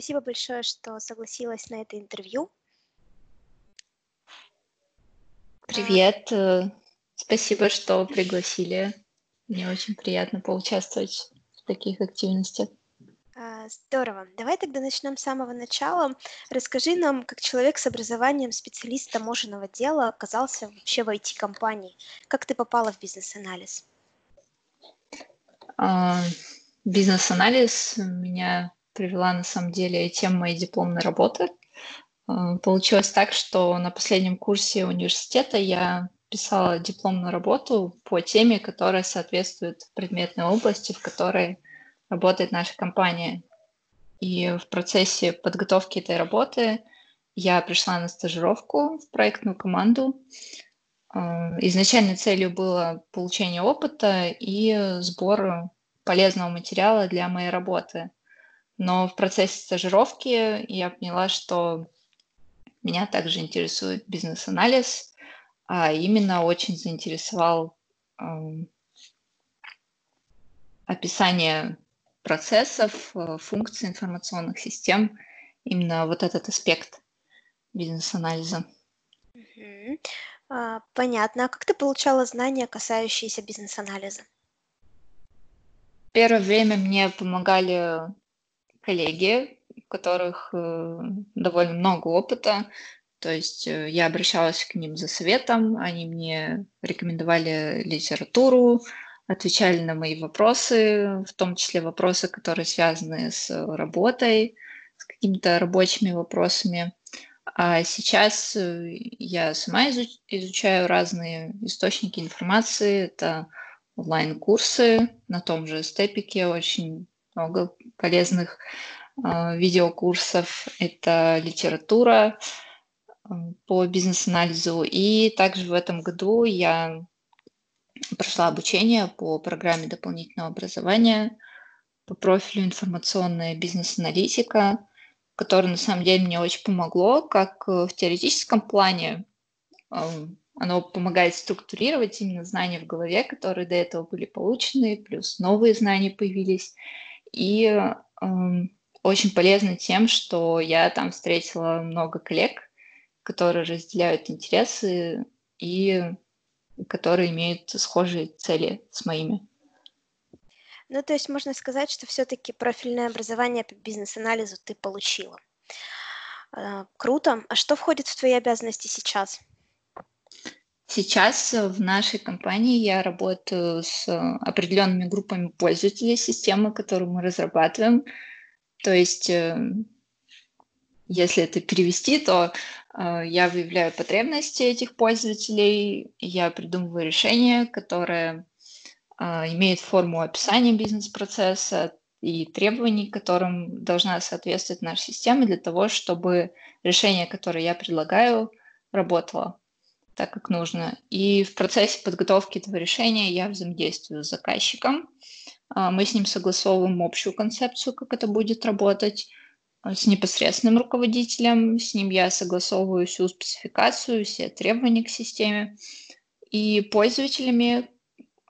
Спасибо большое, что согласилась на это интервью. Привет. Э, спасибо, что пригласили. Мне очень приятно поучаствовать в таких активностях. А, здорово. Давай тогда начнем с самого начала. Расскажи нам, как человек с образованием специалиста таможенного дела оказался вообще в IT-компании. Как ты попала в бизнес-анализ? А, бизнес-анализ меня привела на самом деле тема моей дипломной работы. А, получилось так, что на последнем курсе университета я писала дипломную работу по теме, которая соответствует предметной области, в которой работает наша компания. И в процессе подготовки этой работы я пришла на стажировку в проектную команду. А, изначальной целью было получение опыта и сбор полезного материала для моей работы. Но в процессе стажировки я поняла, что меня также интересует бизнес-анализ, а именно очень заинтересовал э, описание процессов, э, функций информационных систем, именно вот этот аспект бизнес-анализа. Угу. А, понятно. А как ты получала знания, касающиеся бизнес-анализа? Первое время мне помогали коллеги, у которых э, довольно много опыта. То есть э, я обращалась к ним за советом, они мне рекомендовали литературу, отвечали на мои вопросы, в том числе вопросы, которые связаны с работой, с какими-то рабочими вопросами. А сейчас э, я сама изучаю разные источники информации. Это онлайн-курсы на том же степике, очень много полезных э, видеокурсов. Это литература э, по бизнес-анализу. И также в этом году я прошла обучение по программе дополнительного образования по профилю информационная бизнес-аналитика, которое на самом деле мне очень помогло, как э, в теоретическом плане. Эм, оно помогает структурировать именно знания в голове, которые до этого были получены, плюс новые знания появились. И э, очень полезно тем, что я там встретила много коллег, которые разделяют интересы и которые имеют схожие цели с моими. Ну, то есть можно сказать, что все-таки профильное образование по бизнес-анализу ты получила. А, круто. А что входит в твои обязанности сейчас? Сейчас в нашей компании я работаю с определенными группами пользователей системы, которую мы разрабатываем. То есть, э, если это перевести, то э, я выявляю потребности этих пользователей, я придумываю решение, которое э, имеет форму описания бизнес-процесса и требований, которым должна соответствовать наша система для того, чтобы решение, которое я предлагаю, работало так, как нужно. И в процессе подготовки этого решения я взаимодействую с заказчиком. А, мы с ним согласовываем общую концепцию, как это будет работать а, с непосредственным руководителем. С ним я согласовываю всю спецификацию, все требования к системе. И пользователями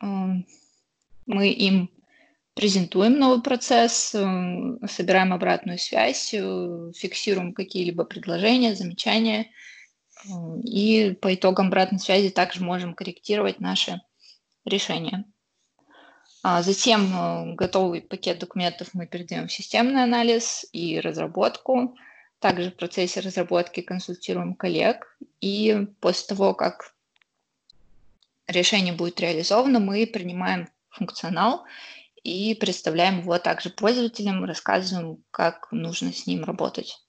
а, мы им презентуем новый процесс, собираем обратную связь, э, фиксируем какие-либо предложения, замечания – и по итогам обратной связи также можем корректировать наши решения. А затем э, готовый пакет документов мы передаем в системный анализ и разработку. Также в процессе разработки консультируем коллег. И после того, как решение будет реализовано, мы принимаем функционал и представляем его также пользователям, рассказываем, как нужно с ним работать.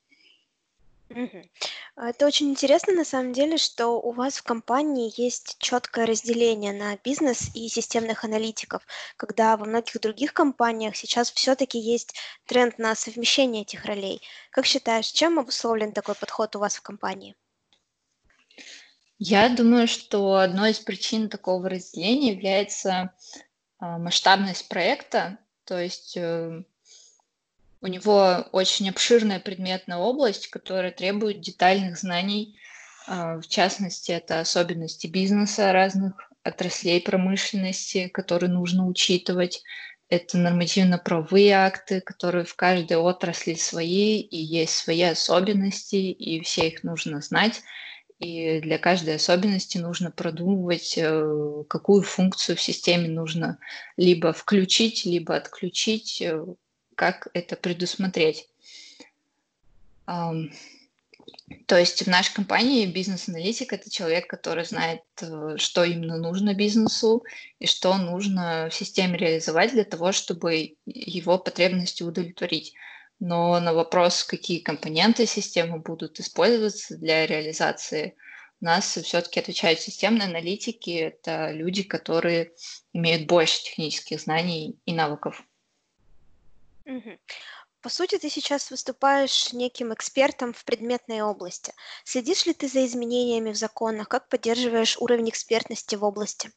Мгм. Это очень интересно, на самом деле, что у вас в компании есть четкое разделение на бизнес и системных аналитиков, когда во многих других компаниях сейчас все-таки есть тренд на совмещение этих ролей. Как считаешь, чем обусловлен такой подход у вас в компании? Я думаю, что одной из причин такого разделения является а, масштабность проекта. То есть э, у него очень обширная предметная область, которая требует детальных знаний. А, в частности, это особенности бизнеса разных отраслей промышленности, которые нужно учитывать. это нормативно-правовые акты, которые в каждой отрасли свои, и есть свои особенности, и все их нужно знать. И для каждой особенности нужно продумывать, э, какую функцию в системе нужно либо включить, либо отключить, э, как это предусмотреть. То есть в нашей компании бизнес-аналитик – это человек, который знает, э, что именно нужно бизнесу и что нужно в системе реализовать для того, чтобы его потребности удовлетворить. Но на вопрос, какие компоненты системы будут использоваться для реализации, у нас все-таки отвечают системные аналитики. Это люди, которые имеют больше технических знаний и навыков. По сути, ты сейчас выступаешь неким экспертом в предметной области. Следишь ли ты за изменениями в законах? Как поддерживаешь уровень экспертности в области?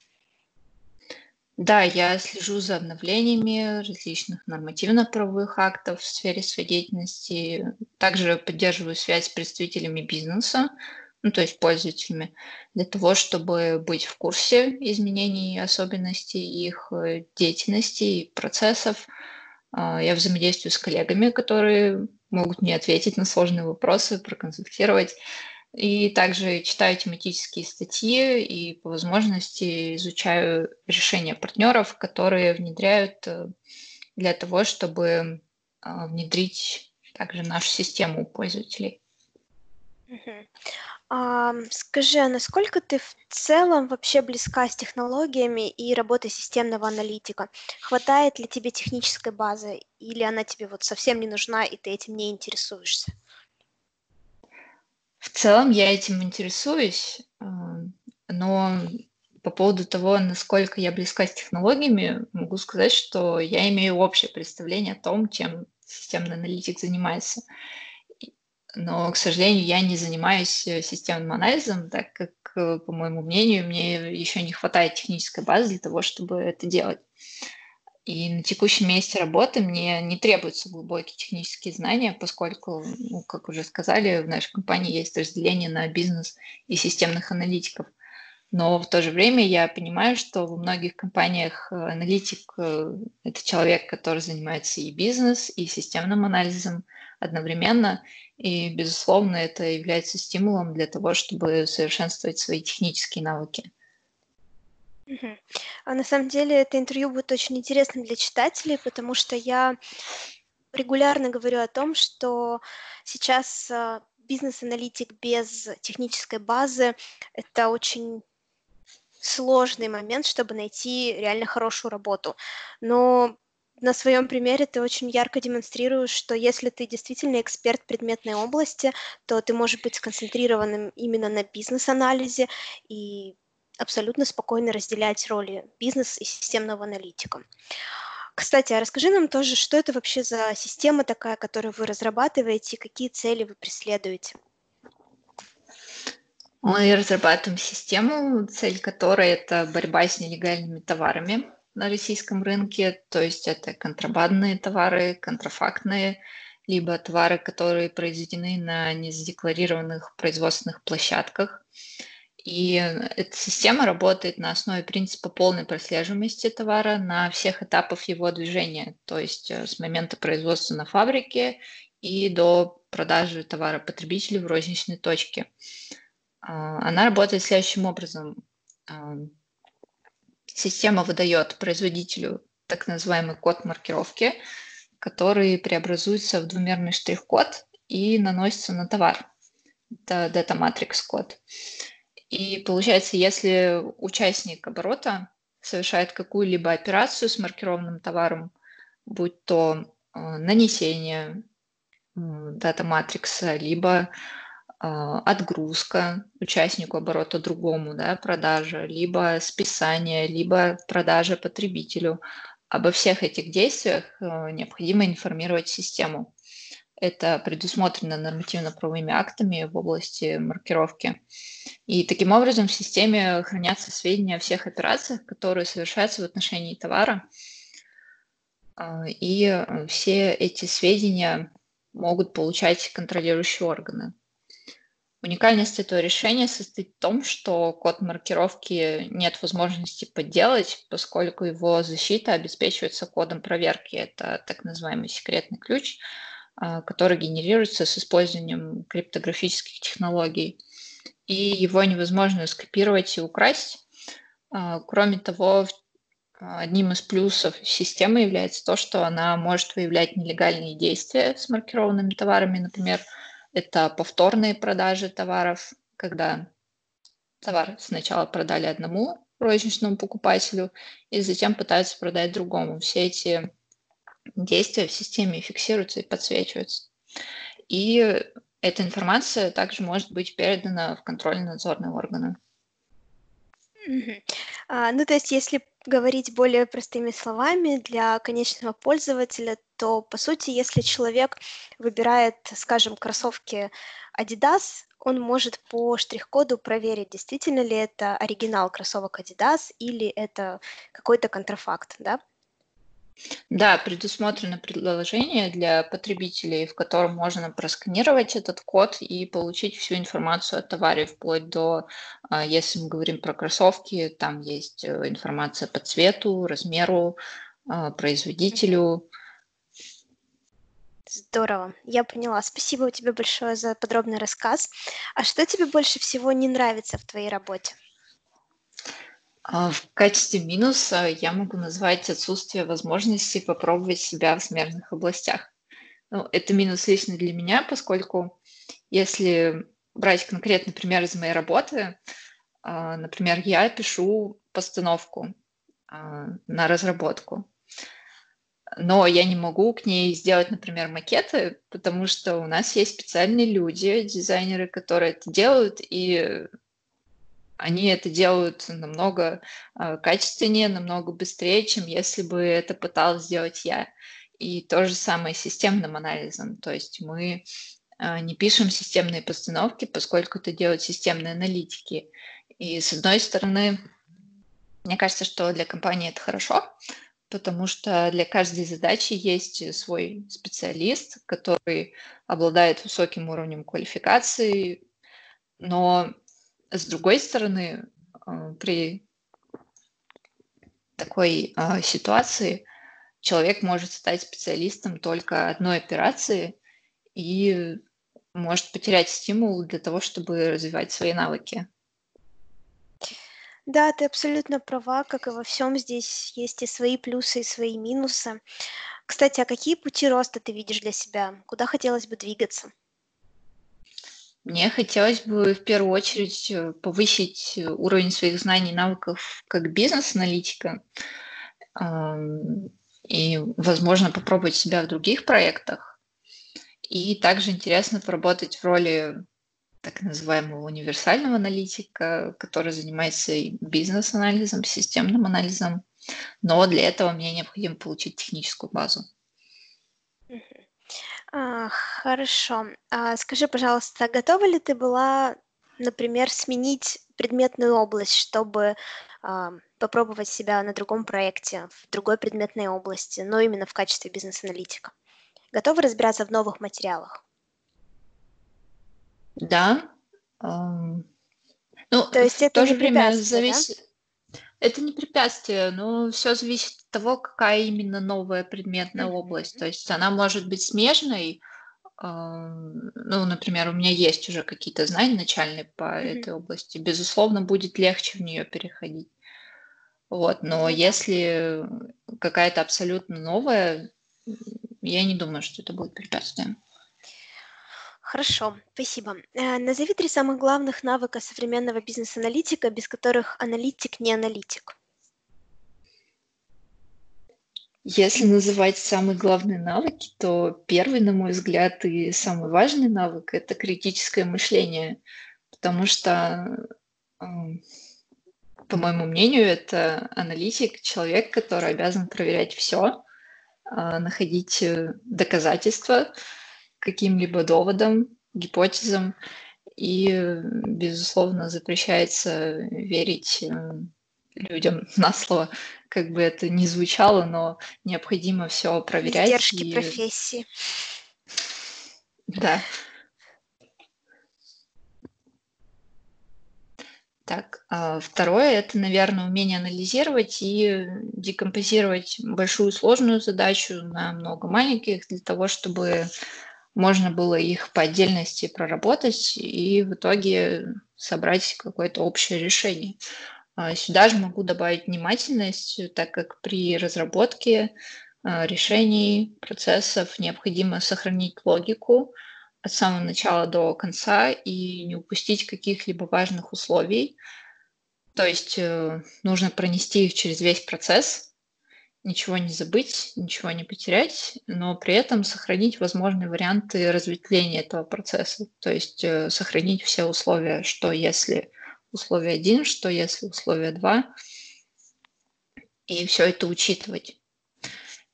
Да, я слежу за обновлениями различных нормативно-правовых актов в сфере своей деятельности. Также поддерживаю связь с представителями бизнеса, ну, то есть пользователями, для того, чтобы быть в курсе изменений и особенностей их э, деятельности и процессов, я взаимодействую с коллегами, которые могут мне ответить на сложные вопросы, проконсультировать. И также читаю тематические статьи и по возможности изучаю решения партнеров, которые внедряют э, для того, чтобы а, внедрить также нашу систему пользователей. А, скажи, а насколько ты в целом вообще близка с технологиями и работой системного аналитика? Хватает ли тебе технической базы или она тебе вот совсем не нужна и ты этим не интересуешься? В целом я этим интересуюсь, но по поводу того, насколько я близка с технологиями, могу сказать, что я имею общее представление о том, чем системный аналитик занимается но, к сожалению, я не занимаюсь э, системным анализом, так как, э, по моему мнению, мне еще не хватает технической базы для того, чтобы это делать. И на текущем месте работы мне не требуются глубокие технические знания, поскольку, ну, как уже сказали, в нашей компании есть разделение на бизнес и системных аналитиков. Но в то же время я понимаю, что во многих компаниях э, аналитик – это человек, который занимается и бизнес, и системным анализом одновременно. И, безусловно, это является стимулом для того, чтобы совершенствовать свои технические навыки. А на самом деле это интервью будет очень интересным для читателей, потому что я регулярно говорю о том, что сейчас а, бизнес-аналитик без технической базы – это очень сложный момент, чтобы найти реально хорошую работу. Но на своем примере ты очень ярко демонстрируешь, что если ты действительно эксперт предметной области, то ты можешь быть сконцентрированным именно на бизнес-анализе и абсолютно спокойно разделять роли бизнес и системного аналитика. Кстати, а расскажи нам тоже, что это вообще за система такая, которую вы разрабатываете, и какие цели вы преследуете? Мы разрабатываем систему, цель которой это борьба с нелегальными товарами на российском рынке, то есть это контрабандные товары, контрафактные, либо товары, которые произведены на незадекларированных производственных площадках. И эта система работает на основе принципа полной прослеживаемости товара на всех этапах его движения, то есть э, с момента производства на фабрике и до продажи товара потребителю в розничной точке. А, она работает следующим образом. Система выдает производителю так называемый код маркировки, который преобразуется в двумерный штрих-код и наносится на товар. Это Data Matrix код. И получается, если участник оборота совершает какую-либо операцию с маркированным товаром, будь то э, нанесение дата матрикса, либо отгрузка участнику оборота другому, да, продажа, либо списание, либо продажа потребителю. Обо всех этих действиях э, необходимо информировать систему. Это предусмотрено нормативно-правовыми актами в области маркировки. И таким образом в системе хранятся сведения о всех операциях, которые совершаются в отношении товара. А, и все эти сведения могут получать контролирующие органы. Уникальность этого решения состоит в том, что код маркировки нет возможности подделать, поскольку его защита обеспечивается кодом проверки. Это так называемый секретный ключ, а, который генерируется с использованием криптографических технологий. И его невозможно скопировать и украсть. А, кроме того, одним из плюсов системы является то, что она может выявлять нелегальные действия с маркированными товарами, например, это повторные продажи товаров, когда товар сначала продали одному розничному покупателю и затем пытаются продать другому. Все эти действия в системе фиксируются и подсвечиваются. И эта информация также может быть передана в контрольно-надзорные органы. А, ну, то есть, если говорить более простыми словами, для конечного пользователя, то, по сути, если человек выбирает, скажем, кроссовки Adidas, он может по штрих-коду проверить, действительно ли это оригинал кроссовок Adidas или это какой-то контрафакт, да? Да, предусмотрено предложение для потребителей, в котором можно просканировать этот код и получить всю информацию о товаре, вплоть до, а, если мы говорим про кроссовки, там есть э, информация по цвету, размеру, а, производителю. Здорово, я поняла. Спасибо тебе большое за подробный рассказ. А что тебе больше всего не нравится в твоей работе? А, в качестве минуса я могу назвать отсутствие возможности попробовать себя в смежных областях. Ну, это минус лично для меня, поскольку если брать конкретный пример из моей работы, а, например, я пишу постановку а, на разработку, но я не могу к ней сделать, например, макеты, потому что у нас есть специальные люди, дизайнеры, которые это делают, и они это делают намного э, качественнее, намного быстрее, чем если бы это пыталась сделать я. И то же самое с системным анализом. То есть мы э, не пишем системные постановки, поскольку это делают системные аналитики. И с одной стороны, мне кажется, что для компании это хорошо, потому что для каждой задачи есть свой специалист, который обладает высоким уровнем квалификации, но с другой стороны, а, при такой а, ситуации человек может стать специалистом только одной операции и может потерять стимул для того, чтобы развивать свои навыки. Да, ты абсолютно права, как и во всем здесь есть и свои плюсы, и свои минусы. Кстати, а какие пути роста ты видишь для себя? Куда хотелось бы двигаться? Мне хотелось бы в первую очередь э, повысить уровень своих знаний и навыков как бизнес-аналитика и, возможно, попробовать себя в других проектах. И также интересно поработать в роли так называемого универсального аналитика, который занимается бизнес-анализом, системным анализом. Но для этого мне необходимо получить техническую базу. А, хорошо. А, скажи, пожалуйста, готова ли ты была, например, сменить предметную область, чтобы а, попробовать себя на другом проекте, в другой предметной области, но именно в качестве бизнес-аналитика? Готова разбираться в новых материалах? Да. Ну, То есть в то же время препятствие, да? Это не препятствие, но все зависит от того, какая именно новая предметная область. То есть она может быть смежной. Ну, например, у меня есть уже какие-то знания начальные по этой области. Безусловно, будет легче в нее переходить. Вот, но Ну если какая-то абсолютно новая, я не думаю, что это будет препятствием. Хорошо, спасибо. Э, назови три самых главных навыка современного бизнес-аналитика, без которых аналитик не аналитик. Если называть самые главные навыки, то первый, на мой взгляд, и самый важный навык– это критическое мышление, потому что, м, по моему мнению, это аналитик, человек, который обязан проверять все, находить э, доказательства, каким-либо доводам, гипотезам, и, безусловно, запрещается верить э, людям на слово, как бы это ни звучало, но необходимо все проверять. Издержки и... профессии. Да. А второе – это, наверное, умение анализировать и декомпозировать большую сложную задачу на много маленьких для того, чтобы можно было их по отдельности проработать и в итоге собрать какое-то общее решение. А сюда же могу добавить внимательность, так как при разработке а, решений, процессов необходимо сохранить логику от самого начала до конца и не упустить каких-либо важных условий. То есть э, нужно пронести их через весь процесс, ничего не забыть, ничего не потерять, но при этом сохранить возможные варианты разветвления этого процесса. То есть э, сохранить все условия, что если условие 1, что если условие 2, и все это учитывать.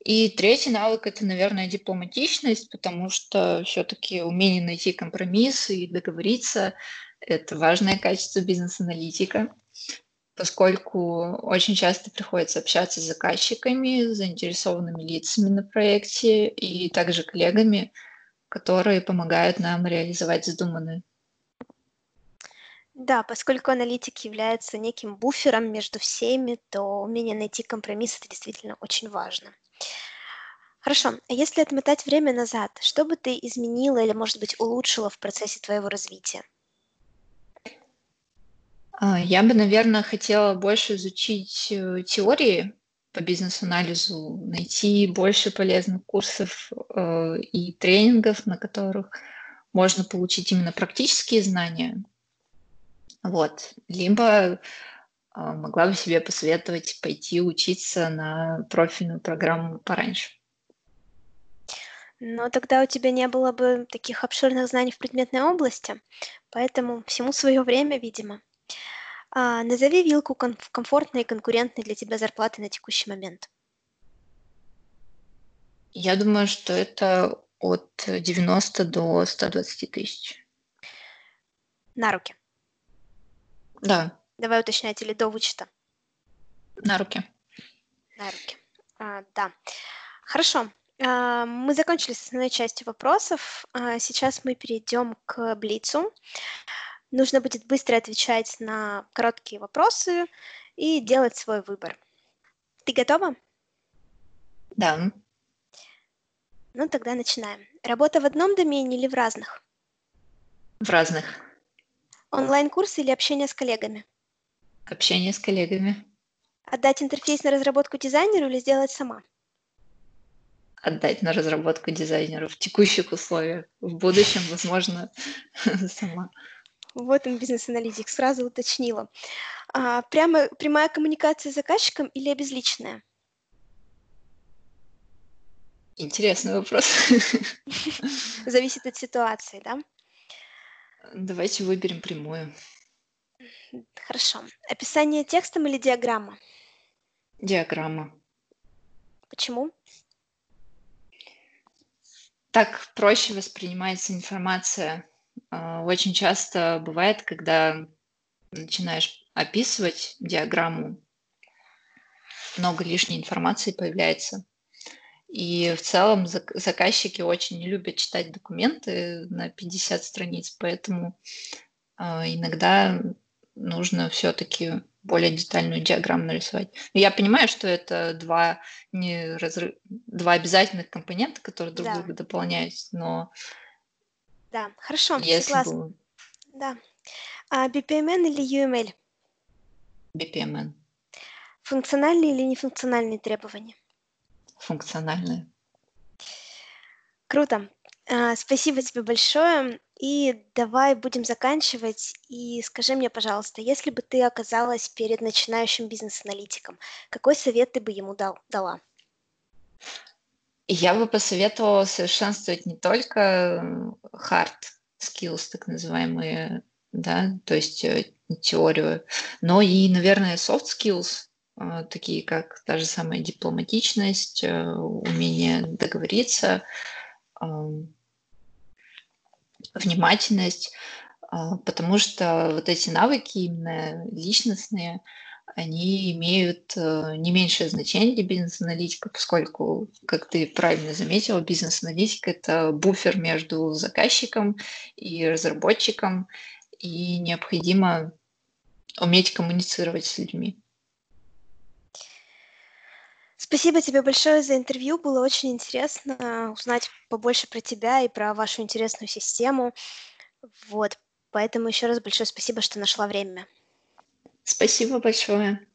И третий навык – это, наверное, дипломатичность, потому что все-таки умение найти компромисс и договориться – это важное качество бизнес-аналитика, поскольку очень часто приходится общаться с заказчиками, заинтересованными лицами на проекте и также коллегами, которые помогают нам реализовать задуманное. Да, поскольку аналитик является неким буфером между всеми, то умение найти компромисс это действительно очень важно. Хорошо, а если отмотать время назад, что бы ты изменила или, может быть, улучшила в процессе твоего развития? А, я бы, наверное, хотела больше изучить э, теории по бизнес-анализу, найти больше полезных курсов э, и тренингов, на которых можно получить именно практические знания. Вот. Либо а, могла бы себе посоветовать пойти учиться на профильную программу пораньше. Но тогда у тебя не было бы таких обширных знаний в предметной области, поэтому всему свое время, видимо. А, назови вилку ком- комфортной и конкурентной для тебя зарплаты на текущий момент. Я думаю, что это от 90 до 120 тысяч. На руки. Да. Давай уточнять, или до вычета? На руки. На руки. А, да. Хорошо. А, мы закончили с основной частью вопросов. А, сейчас мы перейдем к Блицу. Нужно будет быстро отвечать на короткие вопросы и делать свой выбор. Ты готова? Да. Ну, тогда начинаем. Работа в одном домене или в разных? В разных. Онлайн-курсы или общение с коллегами? Общение с коллегами. Отдать интерфейс на разработку дизайнеру или сделать сама? Отдать на разработку дизайнеру в текущих условиях. В будущем, возможно, сама. Вот он, бизнес-аналитик, сразу уточнила. А, прямо прямая коммуникация с заказчиком или обезличенная? Интересный вопрос. Зависит от ситуации, да? Давайте выберем прямую. Хорошо. Описание текстом или диаграмма? Диаграмма. Почему? Так проще воспринимается информация. А, очень часто бывает, когда начинаешь описывать диаграмму, много лишней информации появляется. И в целом заказчики очень не любят читать документы на 50 страниц, поэтому а, иногда нужно все-таки более детальную диаграмму нарисовать. я понимаю, что это два, не разрыв, два обязательных компонента, которые друг да. друга дополняют, но... Да, хорошо, если согласна. Было... Да. А BPMN или UML? BPMN. Функциональные или нефункциональные требования? Функциональные. Круто. А, спасибо тебе большое. И давай будем заканчивать. И скажи мне, пожалуйста, если бы ты оказалась перед начинающим бизнес-аналитиком, какой совет ты бы ему дал, дала? Я бы посоветовала совершенствовать не только hard skills, так называемые, да, то есть э, теорию, но и, наверное, soft skills, а, такие как та же самая дипломатичность, э, умение договориться, внимательность, а, потому что вот эти навыки именно личностные, они имеют э, не меньшее значение для бизнес-аналитика, поскольку, как ты правильно заметила, бизнес-аналитик – это буфер между заказчиком и разработчиком, и необходимо уметь коммуницировать с людьми. Спасибо тебе большое за интервью. Было очень интересно узнать побольше про тебя и про вашу интересную систему. Вот. Поэтому еще раз большое спасибо, что нашла время. Спасибо большое.